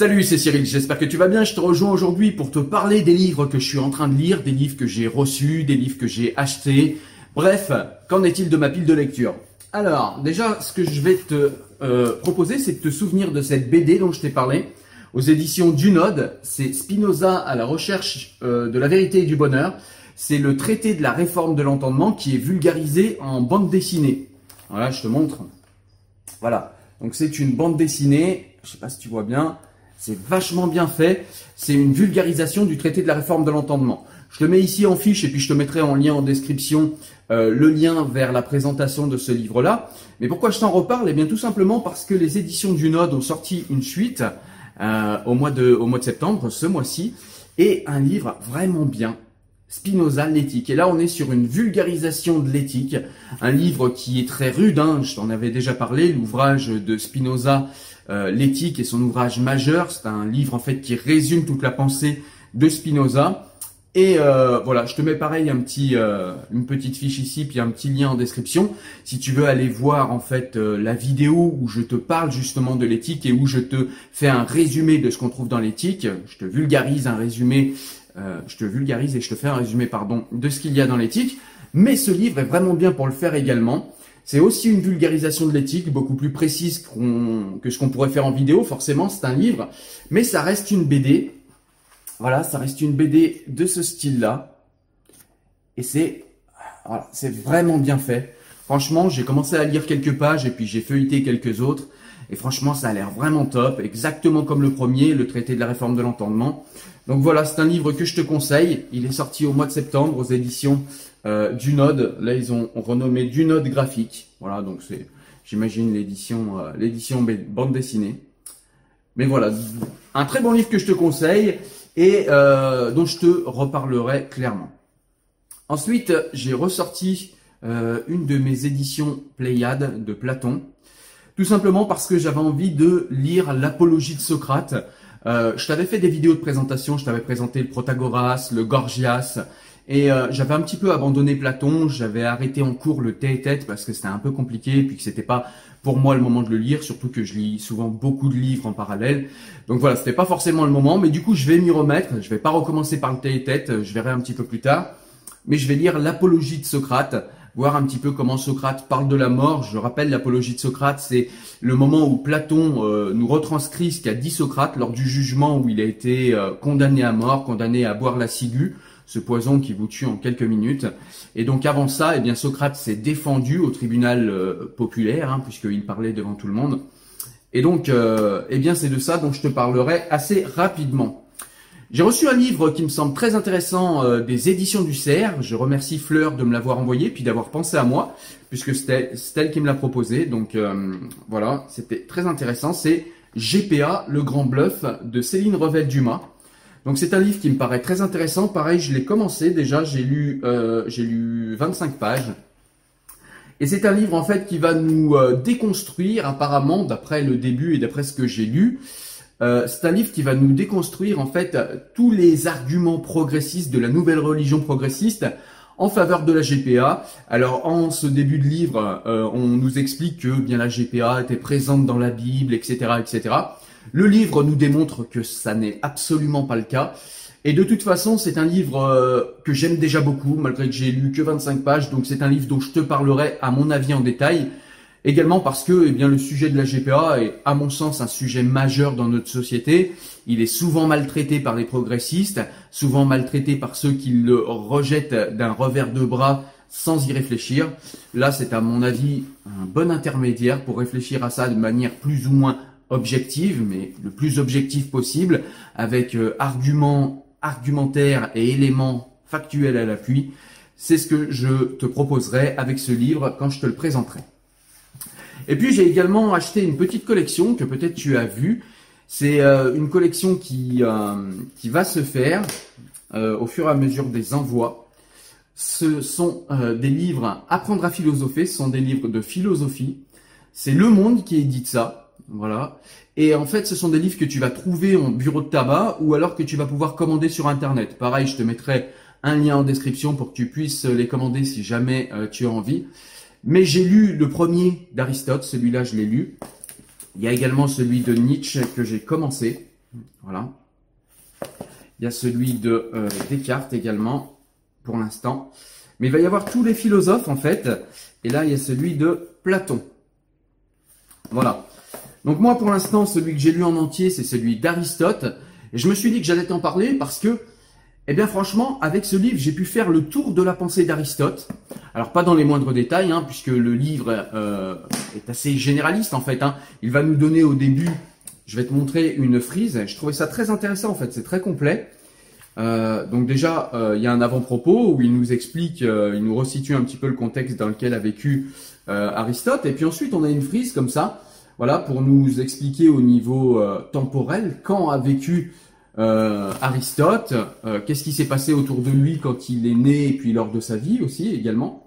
Salut, c'est Cyril, j'espère que tu vas bien. Je te rejoins aujourd'hui pour te parler des livres que je suis en train de lire, des livres que j'ai reçus, des livres que j'ai achetés. Bref, qu'en est-il de ma pile de lecture? Alors, déjà, ce que je vais te euh, proposer, c'est de te souvenir de cette BD dont je t'ai parlé aux éditions Dunod. C'est Spinoza à la recherche euh, de la vérité et du bonheur. C'est le traité de la réforme de l'entendement qui est vulgarisé en bande dessinée. Voilà, je te montre. Voilà. Donc c'est une bande dessinée. Je sais pas si tu vois bien. C'est vachement bien fait. C'est une vulgarisation du traité de la réforme de l'entendement. Je te mets ici en fiche et puis je te mettrai en lien en description euh, le lien vers la présentation de ce livre-là. Mais pourquoi je t'en reparle? Eh bien tout simplement parce que les éditions du Node ont sorti une suite euh, au, mois de, au mois de septembre, ce mois-ci, et un livre vraiment bien, Spinoza, l'éthique. Et là, on est sur une vulgarisation de l'éthique, un livre qui est très rude, hein, je t'en avais déjà parlé, l'ouvrage de Spinoza, euh, l'éthique est son ouvrage majeur, c'est un livre en fait qui résume toute la pensée de Spinoza. Et euh, voilà, je te mets pareil un petit, euh, une petite fiche ici, puis un petit lien en description. Si tu veux aller voir en fait euh, la vidéo où je te parle justement de l'éthique et où je te fais un résumé de ce qu'on trouve dans l'éthique, je te vulgarise un résumé, je te vulgarise et je te fais un résumé pardon de ce qu'il y a dans l'éthique. Mais ce livre est vraiment bien pour le faire également. C'est aussi une vulgarisation de l'éthique, beaucoup plus précise que ce qu'on pourrait faire en vidéo. Forcément, c'est un livre, mais ça reste une BD voilà, ça reste une BD de ce style-là. Et c'est voilà, c'est vraiment bien fait. Franchement, j'ai commencé à lire quelques pages et puis j'ai feuilleté quelques autres. Et franchement, ça a l'air vraiment top, exactement comme le premier, le traité de la réforme de l'entendement. Donc voilà, c'est un livre que je te conseille. Il est sorti au mois de septembre aux éditions euh, du Node. Là, ils ont, renommé du Node graphique. Voilà, donc c'est, j'imagine l'édition, euh, bande dessinée. Mais voilà, un très bon livre que je te conseille et euh, dont je te reparlerai clairement. Ensuite, j'ai ressorti euh, une de mes éditions Pléiade de Platon, tout simplement parce que j'avais envie de lire l'apologie de Socrate. Euh, je t'avais fait des vidéos de présentation, je t'avais présenté le Protagoras, le Gorgias, et euh, j'avais un petit peu abandonné Platon, j'avais arrêté en cours le tête-tête parce que c'était un peu compliqué, puis que c'était pas pour moi le moment de le lire, surtout que je lis souvent beaucoup de livres en parallèle. Donc voilà, c'était pas forcément le moment, mais du coup je vais m'y remettre. Je vais pas recommencer par le tête-tête, je verrai un petit peu plus tard. Mais je vais lire l'apologie de Socrate, voir un petit peu comment Socrate parle de la mort. Je rappelle, l'apologie de Socrate, c'est le moment où Platon euh, nous retranscrit ce qu'a dit Socrate lors du jugement où il a été euh, condamné à mort, condamné à boire la ciguë ce poison qui vous tue en quelques minutes. Et donc avant ça, eh bien Socrate s'est défendu au tribunal euh, populaire, hein, puisqu'il parlait devant tout le monde. Et donc, eh bien c'est de ça dont je te parlerai assez rapidement. J'ai reçu un livre qui me semble très intéressant euh, des éditions du Cerf. Je remercie Fleur de me l'avoir envoyé puis d'avoir pensé à moi, puisque c'était elle qui me l'a proposé. Donc voilà, c'était très intéressant. C'est GPA, le grand bluff de Céline Revel-Dumas. Donc c'est un livre qui me paraît très intéressant. Pareil, je l'ai commencé déjà, j'ai lu, euh, j'ai lu 25 pages. Et c'est un livre en fait qui va nous euh, déconstruire apparemment, d'après le début et d'après ce que j'ai lu. Euh, c'est un livre qui va nous déconstruire en fait tous les arguments progressistes de la nouvelle religion progressiste en faveur de la GPA. Alors en ce début de livre, on nous explique que bien la GPA était présente dans la Bible, etc., etc. Le livre nous démontre que ça n'est absolument pas le cas. Et de toute façon, c'est un livre euh, que j'aime déjà beaucoup, malgré que j'ai lu que 25 pages. Donc c'est un livre dont je te parlerai à mon avis en détail. Également parce que eh bien, le sujet de la GPA est, à mon sens, un sujet majeur dans notre société. Il est souvent maltraité par les progressistes, souvent maltraité par ceux qui le rejettent d'un revers de bras sans y réfléchir. Là, c'est à mon avis un bon intermédiaire pour réfléchir à ça de manière plus ou moins objective, mais le plus objectif possible, avec euh, arguments, argumentaires et éléments factuels à l'appui. C'est ce que je te proposerai avec ce livre quand je te le présenterai. Et puis j'ai également acheté une petite collection que peut-être tu as vue. C'est euh, une collection qui, euh, qui va se faire au fur et à mesure des envois. Ce sont des livres Apprendre à philosopher, ce sont des livres de philosophie. C'est Le Monde qui édite ça. Voilà. Et en fait, ce sont des livres que tu vas trouver en bureau de tabac ou alors que tu vas pouvoir commander sur Internet. Pareil, je te mettrai un lien en description pour que tu puisses les commander si jamais euh, tu as envie. Mais j'ai lu le premier d'Aristote, celui-là je l'ai lu. Il y a également celui de Nietzsche que j'ai commencé. Voilà. Il y a celui de euh, Descartes également, pour l'instant. Mais il va y avoir tous les philosophes, en fait. Et là, il y a celui de Platon. Voilà. Donc moi, pour l'instant, celui que j'ai lu en entier, c'est celui d'Aristote. Et je me suis dit que j'allais t'en parler parce que, eh bien franchement, avec ce livre, j'ai pu faire le tour de la pensée d'Aristote. Alors pas dans les moindres détails, hein, puisque le livre euh, est assez généraliste en fait. Hein. Il va nous donner au début, je vais te montrer une frise. Je trouvais ça très intéressant en fait, c'est très complet. Euh, donc déjà, euh, il y a un avant-propos où il nous explique, il nous resitue un petit peu le contexte dans lequel a vécu Aristote. Et puis ensuite, on a une frise comme ça voilà, pour nous expliquer au niveau temporel quand a vécu euh, Aristote, euh, qu'est-ce qui s'est passé autour de lui quand il est né et puis lors de sa vie aussi également.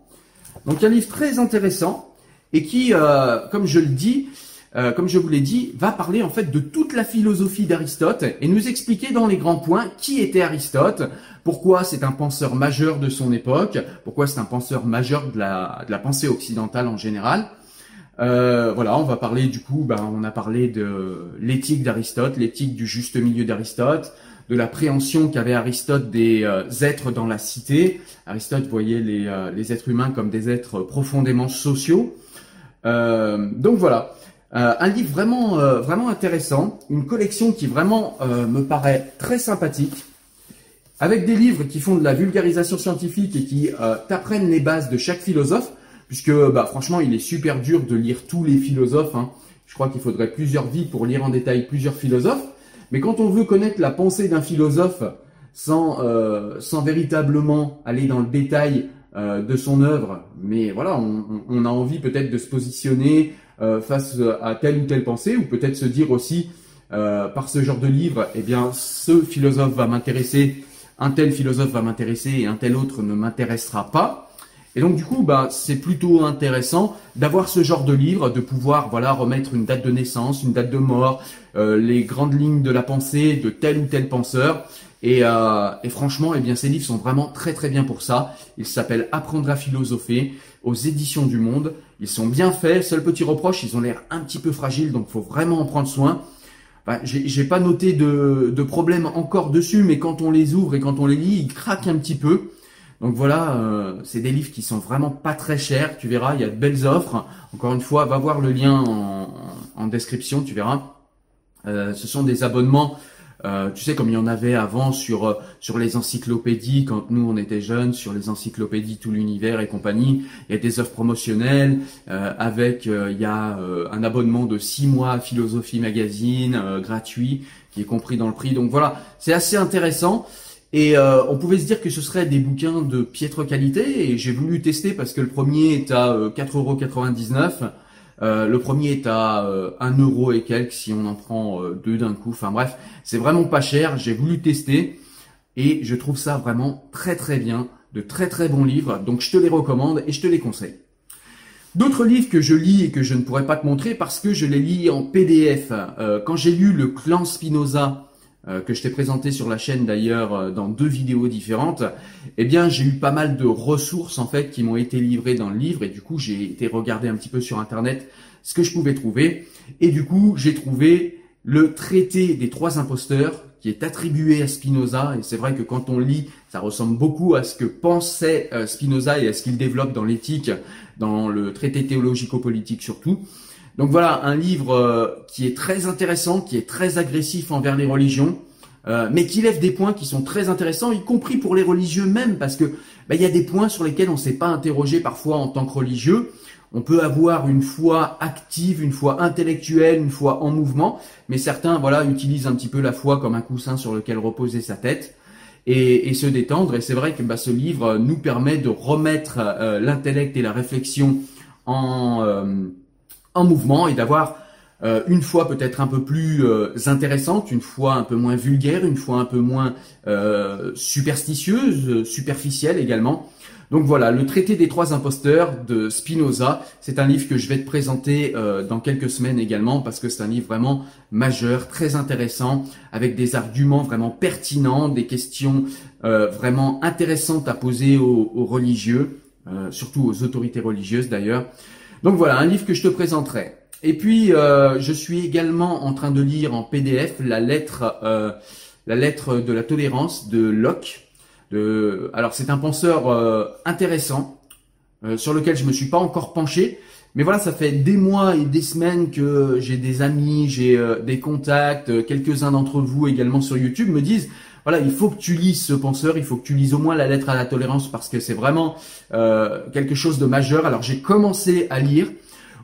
Donc un livre très intéressant et qui, comme je le dis, comme je vous l'ai dit, va parler en fait de toute la philosophie d'Aristote et nous expliquer dans les grands points qui était Aristote, pourquoi c'est un penseur majeur de son époque, pourquoi c'est un penseur majeur de la, de la pensée occidentale en général, euh, voilà, on va parler du coup, ben, on a parlé de l'éthique d'Aristote, l'éthique du juste milieu d'Aristote, de la préhension qu'avait Aristote des euh, êtres dans la cité. Aristote voyait les, euh, les, êtres humains comme des êtres profondément sociaux. donc voilà, un livre vraiment, vraiment intéressant, une collection qui vraiment me paraît très sympathique, avec des livres qui font de la vulgarisation scientifique et qui t'apprennent les bases de chaque philosophe puisque bah, franchement, il est super dur de lire tous les philosophes. Hein. Je crois qu'il faudrait plusieurs vies pour lire en détail plusieurs philosophes. Mais quand on veut connaître la pensée d'un philosophe sans, euh, sans véritablement aller dans le détail euh, de son œuvre, mais voilà, on, a envie peut-être de se positionner euh, face à telle ou telle pensée, ou peut-être se dire aussi par ce genre de livre, eh bien, ce philosophe va m'intéresser, un tel philosophe va m'intéresser et un tel autre ne m'intéressera pas. Et donc du coup, bah, c'est plutôt intéressant d'avoir ce genre de livre, de pouvoir voilà remettre une date de naissance, une date de mort, euh, les grandes lignes de la pensée de tel ou tel penseur. Et, euh, et, franchement, eh bien, ces livres sont vraiment très très bien pour ça. Ils s'appellent Apprendre à philosopher aux éditions du Monde. Ils sont bien faits. Seul petit reproche, ils ont l'air un petit peu fragiles, donc faut vraiment en prendre soin. Bah, j'ai pas noté de, de problème encore dessus, mais quand on les ouvre et quand on les lit, ils craquent un petit peu. Donc voilà, euh, c'est des livres qui sont vraiment pas très chers. Tu verras, il y a de belles offres. Encore une fois, va voir le lien en, description, tu verras. Euh, ce sont des abonnements, euh, tu sais, comme il y en avait avant sur sur les encyclopédies quand nous on était jeunes, sur les encyclopédies tout l'univers et compagnie. Il y a des offres promotionnelles avec, il y a un abonnement de six mois à Philosophie Magazine gratuit qui est compris dans le prix. Donc voilà, c'est assez intéressant. Et euh, on pouvait se dire que ce serait des bouquins de piètre qualité, et j'ai voulu tester parce que le premier est à 4,99€, euh, euh, le premier est à euh, 1 euro et quelques si on en prend deux d'un coup. Enfin bref, c'est vraiment pas cher. J'ai voulu tester et je trouve ça vraiment très très bien, de très très bons livres. Donc je te les recommande et je te les conseille. D'autres livres que je lis et que je ne pourrais pas te montrer parce que je les lis en PDF. quand j'ai lu le Clan Spinoza euh, que je t'ai présenté sur la chaîne d'ailleurs euh, dans deux vidéos différentes, eh bien j'ai eu pas mal de ressources en fait qui m'ont été livrées dans le livre et du coup j'ai été regarder un petit peu sur internet ce que je pouvais trouver et du coup j'ai trouvé le traité des trois imposteurs qui est attribué à Spinoza et c'est vrai que quand on lit ça ressemble beaucoup à ce que pensait euh, Spinoza et à ce qu'il développe dans l'éthique, dans le traité théologico-politique surtout. Donc voilà, un livre euh, qui est très intéressant, qui est très agressif envers les religions, euh, mais qui lève des points qui sont très intéressants, y compris pour les religieux même, parce que bah, il y a des points sur lesquels on ne s'est pas interrogé parfois en tant que religieux. On peut avoir une foi active, une foi intellectuelle, une foi en mouvement, mais certains voilà utilisent un petit peu la foi comme un coussin sur lequel reposer sa tête. Et, se détendre. Et c'est vrai que bah, ce livre nous permet de remettre euh, l'intellect et la réflexion en, en mouvement et d'avoir euh, une fois peut-être un peu plus euh, intéressante, une fois un peu moins vulgaire, une fois un peu moins euh, superstitieuse, superficielle également. Donc voilà, le traité des trois imposteurs de Spinoza, c'est un livre que je vais te présenter dans quelques semaines également parce que c'est un livre vraiment majeur, très intéressant, avec des arguments vraiment pertinents, des questions vraiment intéressantes à poser aux, aux religieux, surtout aux autorités religieuses d'ailleurs. Donc voilà, un livre que je te présenterai. Et puis, euh, je suis également en train de lire en PDF la lettre, euh, la lettre de la tolérance de Locke. Alors, c'est un penseur euh, intéressant sur lequel je me suis pas encore penché. Mais voilà, ça fait des mois et des semaines que j'ai des amis, j'ai des contacts, quelques-uns d'entre vous également sur YouTube me disent voilà, il faut que tu lises ce penseur, il faut que tu lises au moins la lettre à la tolérance parce que c'est vraiment quelque chose de majeur. Alors j'ai commencé à lire,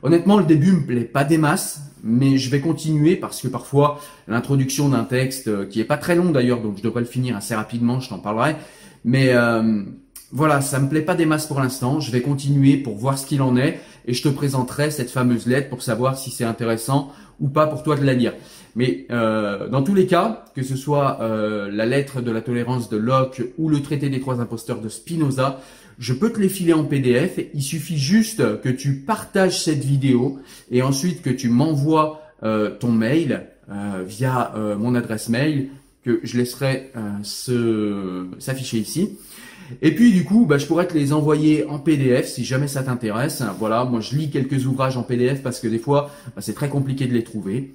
Honnêtement, le début me plaît pas des masses, mais je vais continuer parce que parfois l'introduction d'un texte euh, qui est pas très long d'ailleurs, donc je devrais le finir assez rapidement, je t'en parlerai. Mais euh, voilà, ça me plaît pas des masses pour l'instant. Je vais continuer pour voir ce qu'il en est et je te présenterai cette fameuse lettre pour savoir si c'est intéressant ou pas pour toi de la lire. Mais euh, dans tous les cas, que ce soit la lettre de la tolérance de Locke ou le traité des trois imposteurs de Spinoza, je peux te les filer en PDF. Il suffit juste que tu partages cette vidéo et ensuite que tu m'envoies euh, ton mail euh, via euh, mon adresse mail que je laisserai s'afficher ici. Et puis du coup, bah, je pourrais te les envoyer en PDF si jamais ça t'intéresse. Voilà, moi je lis quelques ouvrages en PDF parce que des fois bah, c'est très compliqué de les trouver.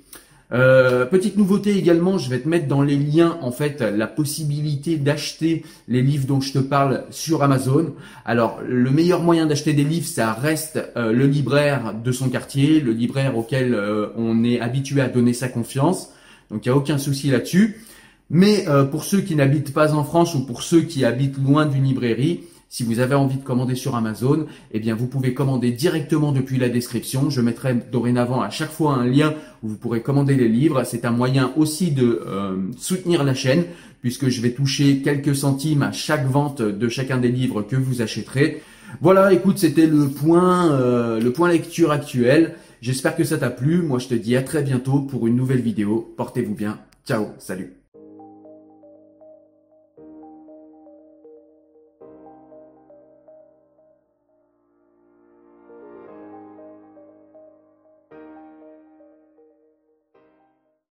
Euh, petite nouveauté également, je vais te mettre dans les liens en fait la possibilité d'acheter les livres dont je te parle sur Amazon. Alors le meilleur moyen d'acheter des livres, ça reste euh, le libraire de son quartier, le libraire auquel euh, on est habitué à donner sa confiance. Donc il n'y a aucun souci là-dessus. Mais pour ceux qui n'habitent pas en France ou pour ceux qui habitent loin d'une librairie, si vous avez envie de commander sur Amazon, eh bien vous pouvez commander directement depuis la description. Je mettrai dorénavant à chaque fois un lien où vous pourrez commander les livres. C'est un moyen aussi de euh, soutenir la chaîne puisque je vais toucher quelques centimes à chaque vente de chacun des livres que vous achèterez. Voilà, écoute, c'était le point, euh, le point lecture actuel. J'espère que ça t'a plu. Moi, je te dis à très bientôt pour une nouvelle vidéo. Portez-vous bien. Ciao, salut.